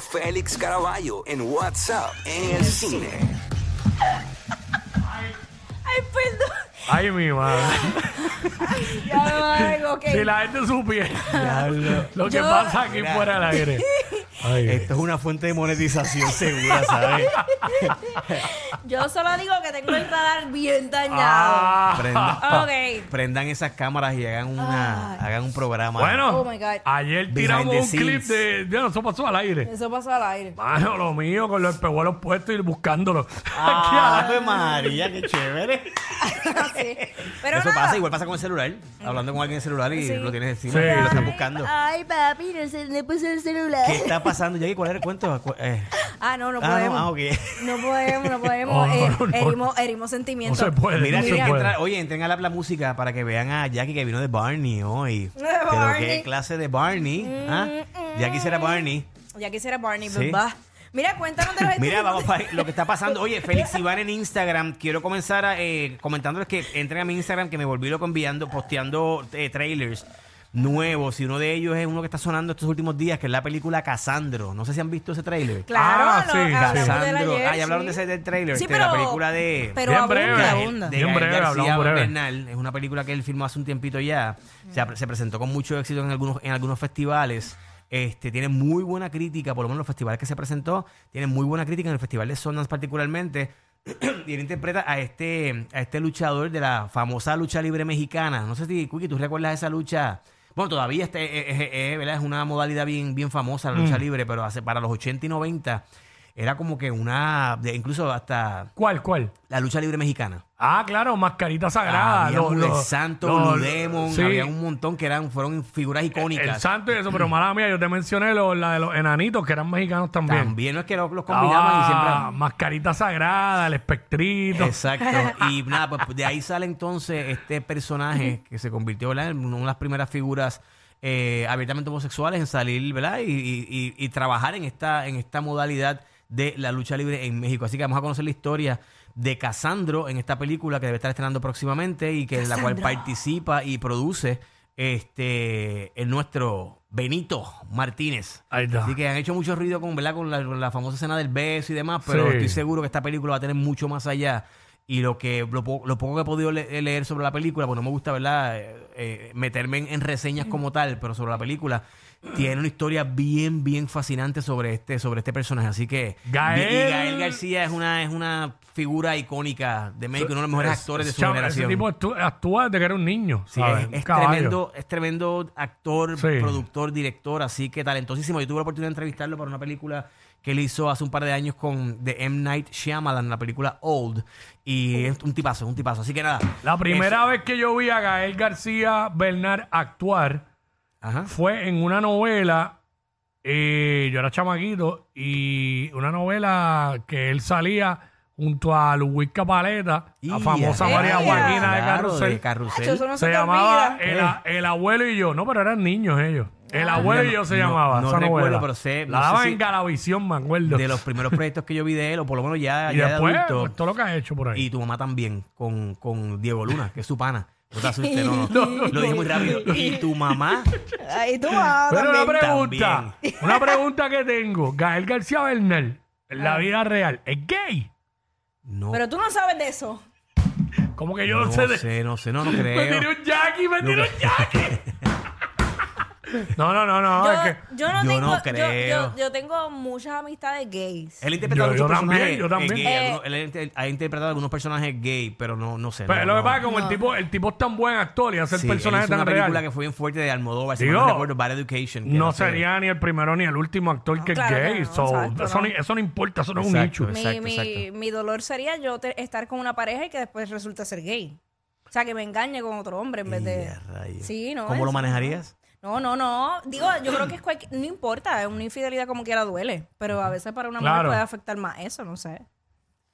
Félix Caraballo en WhatsApp en el cine. Ay, perdón. Ay, mi madre. Ya lo ok. Si la gente supiera lo que Yo- pasa aquí Mira. fuera del aire. Ay. Esto es una fuente de monetización segura, ¿sabes? Yo solo digo que tengo el radar bien dañado. Ah. Prendan, Ok. prendan esas cámaras y hagan una, Ay. hagan un programa. Bueno, Oh, my God. ayer Behind tiramos the un clip scenes. de... Dios, eso pasó al aire. Eso pasó al aire. Mano, lo mío, con los espejuelos puestos y buscándolo. Aquí Ah, al- Ave María, qué chévere. Sí. Pero Eso nada. pasa, igual pasa con el celular. Hablando con alguien en el celular y Sí. lo tienes encima Sí. y lo estás Ay, buscando. Ay, papi, no se le puso el celular. ¿Qué está pasando, Jackie? ¿Cuál es el cuento? Cu- eh, Ah, no, no ah, podemos. no, ah, ok. No podemos, no podemos. Oh, eh, no, no. herimos, herimos No sentimientos. se puede, Mira, no se puede. entrar, oye, entren a la, la música para que vean a Jackie que vino de Barney hoy. De Pero Barney. qué clase de Barney. ¿ah? Ya quisiera Barney. Ya quisiera Barney, Sí. ¿verdad? Mira, cuéntanos de los Mira, vamos para lo que está pasando. Oye, Félix Iván en Instagram. Quiero comenzar a, eh, comentándoles que entren a mi Instagram, que me volví loco enviando, posteando eh, trailers nuevos. Y uno de ellos es uno que está sonando estos últimos días, que es la película Casandro. No sé si han visto ese trailer. Claro, Ah, sí, Casandro. Ah, ya hablaron sí. de ese del trailer. Sí, de pero, la película de. pero Bien breve. de Bien breve, García breve. Bernal. Es una película que él filmó hace un tiempito ya. Se, se presentó con mucho éxito en algunos, en algunos festivales. Este, tiene muy buena crítica, por lo menos en los festivales que se presentó, tiene muy buena crítica en el Festival de Sundance particularmente. y él interpreta a este, a este luchador de la famosa lucha libre mexicana. No sé si, Cookie, tú recuerdas esa lucha. Bueno, todavía este, eh, eh, eh, ¿verdad? es una modalidad bien, bien famosa la lucha libre, pero hace, para los 80 y 90 era como que una, de- incluso hasta ¿Cuál, cuál? la lucha libre mexicana. Ah, claro, mascarita sagrada. Había los- los- Santo, los- Blue Demon, sí, había un montón que eran, fueron figuras El icónicas. santo y eso, pero mala mía, yo te mencioné lo- la de los enanitos que eran mexicanos también. También no es que los, los combinaban y Ah, siempre. mascarita sagrada, el espectrito. Exacto. Y nada, pues de ahí sale entonces este personaje que se convirtió ¿verdad? en una de las primeras figuras eh, abiertamente homosexuales en salir, ¿verdad? Y, y- y- y trabajar en esta, en esta modalidad de la lucha libre en México. Así que vamos a conocer la historia de Casandro en esta película que debe estar estrenando próximamente y que en la cual participa y produce este el nuestro Benito Martínez. Ahí está. Así que han hecho mucho ruido con, ¿verdad? con, la, con la famosa escena del beso y demás, pero Sí. estoy seguro que esta película va a tener mucho más allá. Y lo que lo, po- lo poco que he podido le- leer sobre la película, pues no me gusta, ¿verdad? Eh, eh, meterme en, en reseñas como tal, pero sobre la película tiene una historia bien, bien fascinante sobre este, sobre este personaje. Así que Gael- y Gael García es una, es una figura icónica de México, uno de los mejores Es- actores de su chavo, generación. Ese tipo actúa, desde que era un niño. Sí, ¿sabes? es, tremendo, es tremendo actor, Sí. productor, director, así que talentosísimo. Yo tuve la oportunidad de entrevistarlo para una película que él hizo hace un par de años con The M. Night Shyamalan, la película Old. Y es un tipazo, un tipazo. Así que nada. La primera vez que yo vi a Gael García Bernal actuar Ajá. fue en una novela. eh, yo era chamaquito y una novela que él salía junto a Luis Capaleta, la famosa María. Joaquina de Carrusel. de Carrusel. Acho, eso no se, llamaba el, el abuelo y yo. No, pero eran niños ellos. El abuelo y yo se no- llamaba. no esa recuerdo, novela. pero sé- La no sé daban si- en Galavisión, me acuerdo. De los primeros proyectos que yo vi de él, o por lo menos ya, y ya después, de adulto. pues, todo lo que ha hecho por ahí. Y tu mamá también, con, con Diego Luna, que es su pana. No te asustes, no, no. Lo dije muy rápido. Y tu mamá, Ahí tú vas Pero una también. pregunta, una pregunta que tengo. Gael García Bernal, en Ah. la vida real, ¿es gay? no. Pero tú no sabes de eso. Como que yo no, no sé de... sé, no sé, no, no Me tiré creo. un Jackie, me tiré un Jackie. No, no, no, no. yo, es que yo no yo tengo, no creo. Yo, yo tengo muchas amistades gays. Él ha interpretado Yo- yo muchos también, personajes yo también. eh, gay, Eh, algunos- él ha inter- ha interpretado algunos personajes gay, pero no, no sé. pero no, lo que pasa es que como el tipo, el tipo es tan buen actor y hace Sí, el él personaje hizo tan una película que fue bien fuerte de Almodóvar, si Digo, no recuerdo, Bad Education. que no sería ni el primero ni el último actor que es claro gay. no, so, exacto, eso, no. ni- eso no importa, eso no es un nicho. mi, mi, mi dolor sería yo te- estar con una pareja y que después resulte ser gay. O sea, que me engañe con otro hombre en vez de... A. Sí, no. ¿Cómo lo manejarías? No, no, no. Digo, yo creo que es cualquier... No importa, es una infidelidad como quiera duele. Pero a veces para una mujer Claro. puede afectar más eso, no sé.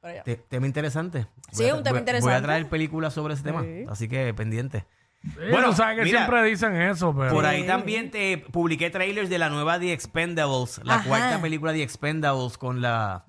Pero ya. Te- tema interesante. Sí, Voy a- un tema voy- Voy a interesante. traer películas sobre ese tema, Sí. así que pendiente. bueno, Bueno, sabes que mira, siempre dicen eso, pero... Por ahí también te publiqué trailers de la nueva The Expendables, la Ajá. cuarta película de The Expendables con la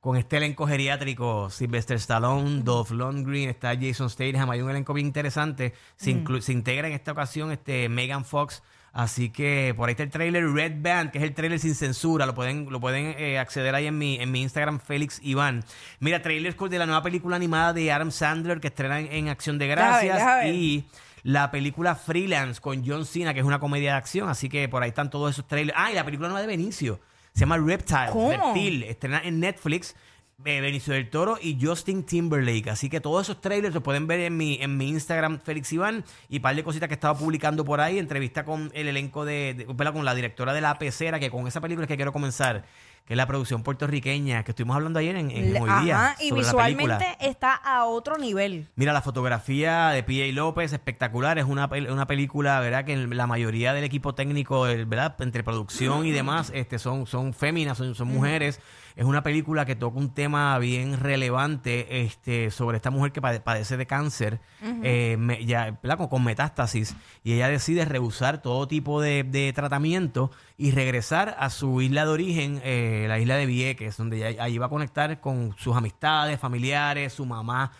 con este elenco geriátrico, Sylvester Stallone, Dolph Lundgren, está Jason Statham, hay un elenco bien interesante. Se, inclu- se integra en esta ocasión este Megan Fox Así que por ahí está el trailer Red Band, que es el trailer sin censura. Lo pueden, lo pueden eh, acceder ahí en mi, en mi Instagram, Félix Iván. Mira, trailer de la nueva película animada de Adam Sandler que estrena en, en Acción de Deja ver, Gracias. deja. Y la película Freelance con John Cena, que es una comedia de acción. Así que por ahí están todos esos trailers. Ah, y la película nueva de Benicio. Se llama Reptile. ¿Cómo? Reptil. Estrena en Netflix. Benicio del Toro y Justin Timberlake. Así que todos esos trailers los pueden ver en mi, en mi Instagram, Félix Iván, y un par de cositas que estaba publicando por ahí. Entrevista con el elenco de, de- con la directora de La Pecera, que con esa película es que quiero comenzar, que es la producción puertorriqueña, que estuvimos hablando ayer en, Hoy Día. Ajá, y sobre la película. visualmente está a otro nivel. Mira, la fotografía de P.A. López, espectacular. Es una, una película, ¿verdad? Que la mayoría del equipo técnico, el- ¿verdad? Entre producción y demás, este, son, son féminas, son, son mujeres. Es una película que toca un tema bien relevante este, sobre esta mujer que pade- padece de cáncer, eh, me- ya. Con, con metástasis. Y ella decide rehusar todo tipo de, de tratamiento y regresar a su isla de origen, eh, la isla de Vieques, donde ella, ahí va a conectar con sus amistades, familiares, su mamá.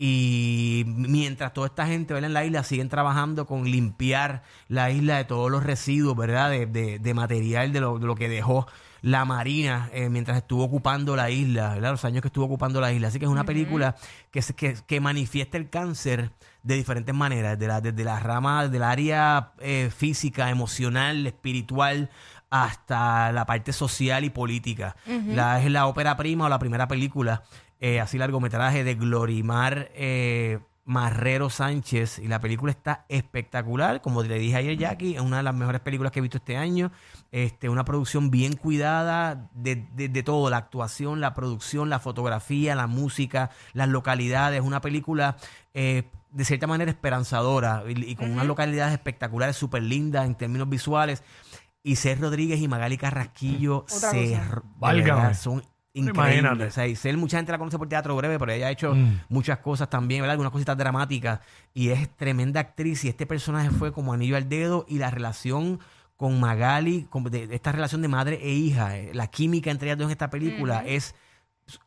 Y mientras toda esta gente ¿verdad? en la isla siguen trabajando con limpiar la isla de todos los residuos, ¿verdad? De, de- de material de lo, de lo que dejó la Marina eh, mientras estuvo ocupando la isla, ¿verdad? Los años que estuvo ocupando la isla. Así que es una película que, se- que, que manifiesta el cáncer de diferentes maneras, desde la, desde la rama, del área eh, física, emocional, espiritual, hasta la parte social y política. la, es la ópera prima o la primera película, eh, así largometraje de Glorimar eh, Marrero Sánchez. Y la película está espectacular. Como le dije ayer, Jackie, es una de las mejores películas que he visto este año. Este, una producción bien cuidada de, de- de todo, la actuación, la producción, la fotografía, la música, las localidades. Una película eh, de cierta manera esperanzadora y, y con unas localidades espectaculares, súper lindas en términos visuales. Y Ser Rodríguez y Magali Carrasquillo se, verdad, son increíbles. O sea, y Cel, mucha gente la conoce por teatro breve, pero ella ha hecho Mm. muchas cosas también, ¿verdad? Algunas cositas dramáticas. Y es tremenda actriz. Y este personaje fue como anillo al dedo. Y la relación con Magali, con- de, de esta relación de madre e hija, eh, la química entre ellas dos en esta película es.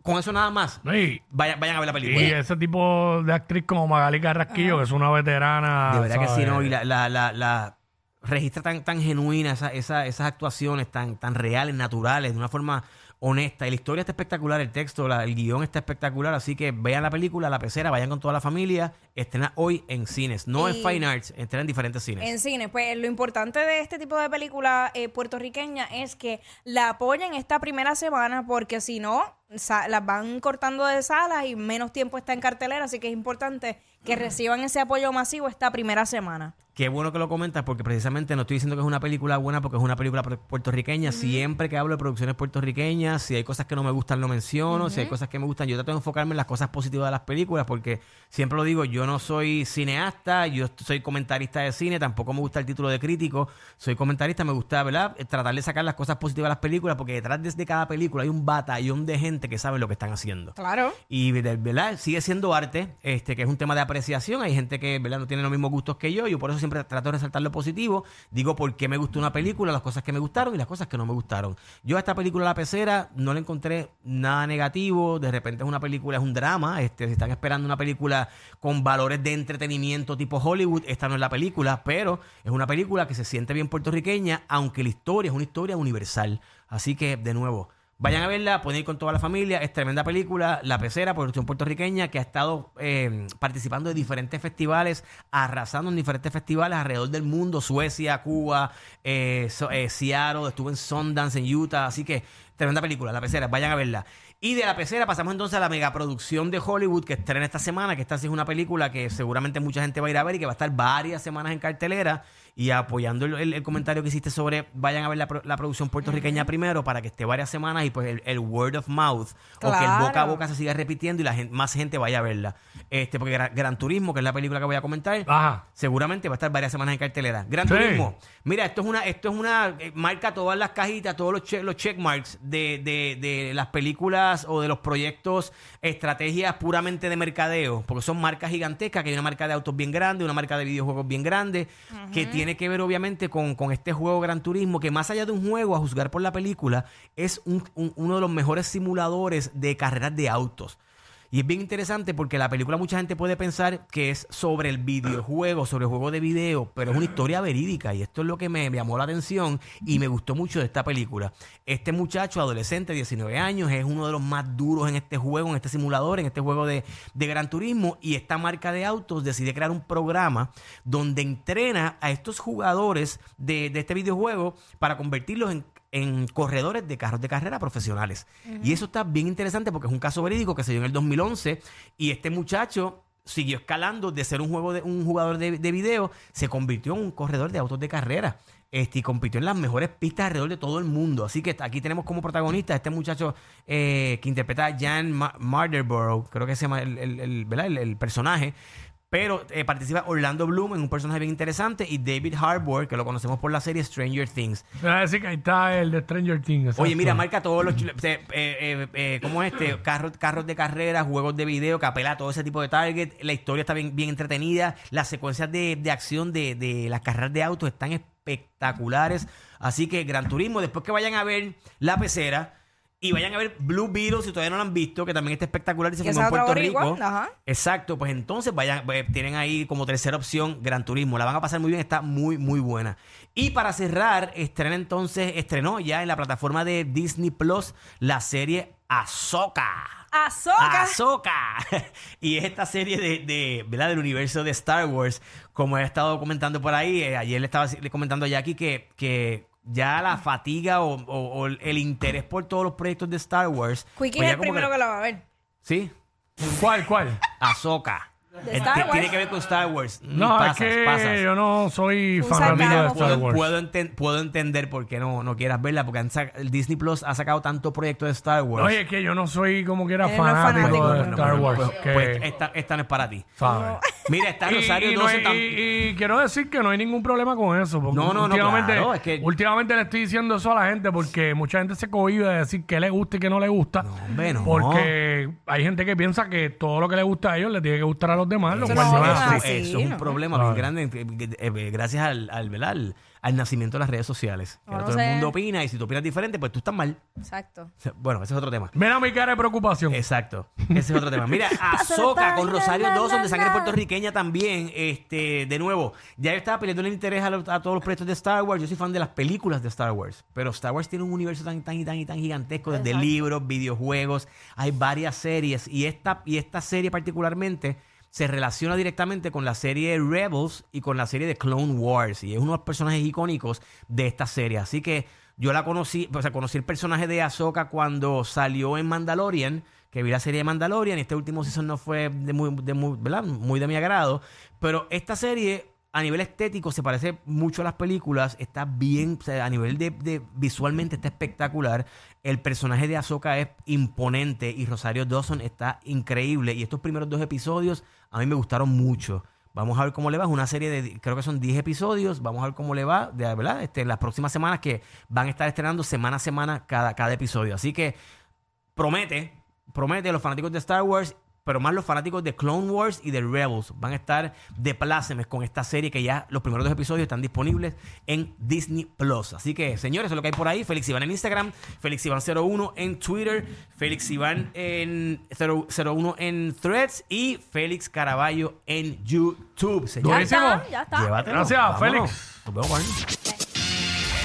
Con eso nada más. Y, Vayan, vayan a ver la y película. ese tipo de actriz como Magali Carrasquillo, que es una veterana. De verdad que sí. ¿no? Y la, la, la, la registra tan, tan genuina esa, esa- esas actuaciones tan, tan reales, naturales, de una forma honesta. Y la historia está espectacular, el texto, la- el guion está espectacular. Así que vean la película, La Pecera, vayan con toda la familia. Estrena hoy en cines, no en Y- Fine Arts, estrena en diferentes cines. En cine, pues lo importante de este tipo de película eh, puertorriqueña es que la apoyen esta primera semana porque si no, las van cortando de salas y menos tiempo está en cartelera, así que es importante que reciban ese apoyo masivo esta primera semana. Qué bueno que lo comentas porque precisamente no estoy diciendo que es una película buena porque es una película pu- puertorriqueña. Siempre que hablo de producciones puertorriqueñas, si hay cosas que no me gustan lo menciono, si hay cosas que me gustan, yo trato de enfocarme en las cosas positivas de las películas porque siempre lo digo, yo no soy cineasta, yo soy comentarista de cine, tampoco me gusta el título de crítico, soy comentarista, me gusta, ¿verdad? Eh, Tratar de sacar las cosas positivas de las películas porque detrás de cada película hay un batallón de gente que sabe lo que están haciendo. Claro. Y de- verdad sigue siendo arte, este que es un tema de apreciación. Hay gente que verdad no tiene los mismos gustos que yo. Yo por eso siempre trato de resaltar lo positivo. Digo por qué me gustó una película, las cosas que me gustaron y las cosas que no me gustaron. Yo a esta película La Pecera no le encontré nada negativo. De repente es una película, es un drama. Este, si están esperando una película con valores de entretenimiento tipo Hollywood, esta no es la película, pero es una película que se siente bien puertorriqueña, aunque la historia es una historia universal. Así que, de nuevo, Vayan a verla, pueden ir con toda la familia. Es tremenda película, La Pecera, producción puertorriqueña, que ha estado eh, participando de diferentes festivales, arrasando en diferentes festivales alrededor del mundo: Suecia, Cuba, eh, eh, Seattle, estuvo en Sundance, en Utah. Así que, tremenda película, La Pecera, vayan a verla. Y de La Pecera pasamos entonces a la megaproducción de Hollywood que estrena esta semana, que esta sí es una película que seguramente mucha gente va a ir a ver y que va a estar varias semanas en cartelera. Y apoyando el, el- el comentario que hiciste sobre vayan a ver la, pro- la producción puertorriqueña primero para que esté varias semanas y pues el, el word of mouth o que el boca a boca se siga repitiendo y la gen- más gente vaya a verla. Este, porque Gran, Gran Turismo, que es la película que voy a comentar, Ajá. seguramente va a estar varias semanas en cartelera. Gran Sí. Turismo. Mira, esto es una, esto es una, eh, marca todas las cajitas, todos los, che- los checkmarks de, de, de las películas o de los proyectos, estrategias puramente de mercadeo, porque son marcas gigantescas, que hay una marca de autos bien grande, una marca de videojuegos bien grande, que tiene que ver obviamente con, con este juego Gran Turismo, que más allá de un juego, a juzgar por la película, es un- un- uno de los mejores simuladores de carreras de autos. Y es bien interesante porque la película mucha gente puede pensar que es sobre el videojuego, sobre el juego de video, pero es una historia verídica y esto es lo que me, llamó la atención y me gustó mucho de esta película. Este muchacho, adolescente, 19 años, es uno de los más duros en este juego, en este simulador, en este juego de, de Gran Turismo y esta marca de autos decide crear un programa donde entrena a estos jugadores de, de este videojuego para convertirlos en en corredores de carros de carrera profesionales. Y eso está bien interesante porque es un caso verídico que se dio en el 2011 y este muchacho siguió escalando de ser un, juego de, un jugador de, de video, se convirtió en un corredor de autos de carrera. Este, y compitió en las mejores pistas alrededor de todo el mundo. Así que aquí tenemos como protagonista a este muchacho eh, que interpreta a Jan Ma- Marderborough, creo que se llama el, el- el- el personaje. Pero eh, participa Orlando Bloom en un personaje bien interesante y David Harbour, que lo conocemos por la serie Stranger Things. Me va a decir que ahí está el de Stranger Things. exacto. Oye, mira, marca todos los... eh, eh, eh, eh, ¿Cómo es este? Carros, carros de carrera, juegos de video, que apela a todo ese tipo de target. La historia está bien, bien entretenida. Las secuencias de, de acción de, de las carreras de autos están espectaculares. Así que Gran Turismo, después que vayan a ver La Pecera y vayan a ver Blue Beetle, si todavía no lo han visto, que también está espectacular y se filmó en Puerto Rico. ajá. Exacto, pues entonces vayan, pues, tienen ahí como tercera opción Gran Turismo. La van a pasar muy bien, está muy, muy buena. Y para cerrar, estrena entonces, estrenó ya en la plataforma de Disney Plus la serie Ahsoka. Azoka. Ahsoka. y es esta serie de, de, ¿verdad? del universo de Star Wars, como he estado comentando por ahí, eh, ayer le estaba comentando a Jackie que, que ya la fatiga o, o- o el interés por todos los proyectos de Star Wars. Quickie pues es ya el como primero que... la va a ver. Sí, ¿Cuál, cuál? Ahsoka. ¿De Eh, Star que Wars? Tiene que ver con Star Wars. No, Pasas, es que pasas. yo no soy fanático de. Star Puedo, Wars. puedo enten- puedo entender por qué no, no quieras verla, porque el Disney Plus ha sacado tanto proyecto de Star Wars. Oye, es que yo no soy como que era no fanático, de Bueno, Star pues, Wars. pues, que, pues esta, esta no es para ti. Mira, está Y- Rosario y, no 12 hay- y- y quiero decir que no hay ningún problema con eso. Porque No, no, no, últimamente, claro, es que- últimamente le estoy diciendo eso a la gente porque mucha gente se cohibe de decir que le gusta y que no le gusta. hombre, no. Porque hay gente que piensa que todo lo que le gusta a ellos le tiene que gustar a los demás. Lo Eso cual no no es es así. así. eso es un ¿no? problema bien grande eh, eh, gracias al, al, ¿verdad? al, al nacimiento de las redes sociales. Que ahora No todo el sé. mundo opina y si tú opinas diferente, pues tú estás mal. Exacto. Bueno, ese es otro tema. Mira mi cara de preocupación. Exacto. Ese es otro tema. Mira, Azoka con Rosario Dawson de sangre puertorriqueña también. Este, de nuevo, ya yo estaba peleando el interés a, los- a todos los proyectos de Star Wars. Yo soy fan de las películas de Star Wars. Pero Star Wars tiene un universo tan, tan y tan y tan gigantesco, desde Exacto. libros, videojuegos, hay varias series. Y esta, y esta serie particularmente se relaciona directamente con la serie Rebels y con la serie de Clone Wars. Y es uno de los personajes icónicos de esta serie. Así que yo la conocí, o sea, conocí el personaje de Ahsoka cuando salió en Mandalorian, que vi la serie de Mandalorian. Este último season no fue de muy, de muy, ¿verdad? muy de mi agrado. Pero esta serie, a nivel estético, se parece mucho a las películas. Está bien, a nivel de, visualmente está espectacular. El personaje de Ahsoka es imponente y Rosario Dawson está increíble. Y estos primeros dos episodios a mí me gustaron mucho. Vamos a ver cómo le va. Es una serie de, creo que son 10 episodios. Vamos a ver cómo le va, de verdad, este, las próximas semanas que van a estar estrenando semana a semana cada, cada episodio. Así que promete, promete a los fanáticos de Star Wars, pero más los fanáticos de Clone Wars y de Rebels van a estar de plácemes con esta serie que ya los primeros dos episodios están disponibles en Disney Plus. Así que, señores, eso es lo que hay por ahí. Félix Iván en Instagram, Félix Iván 01 en Twitter, Félix Iván en 0- 01 en Threads y Félix Caraballo en YouTube. Ya Señores, está, ya está. llévatelo. Gracias, Vámonos. Félix. Nos vemos.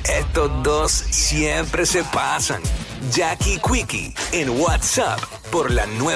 Estos dos siempre se pasan. Jackie Quickie en WhatsApp por la nueva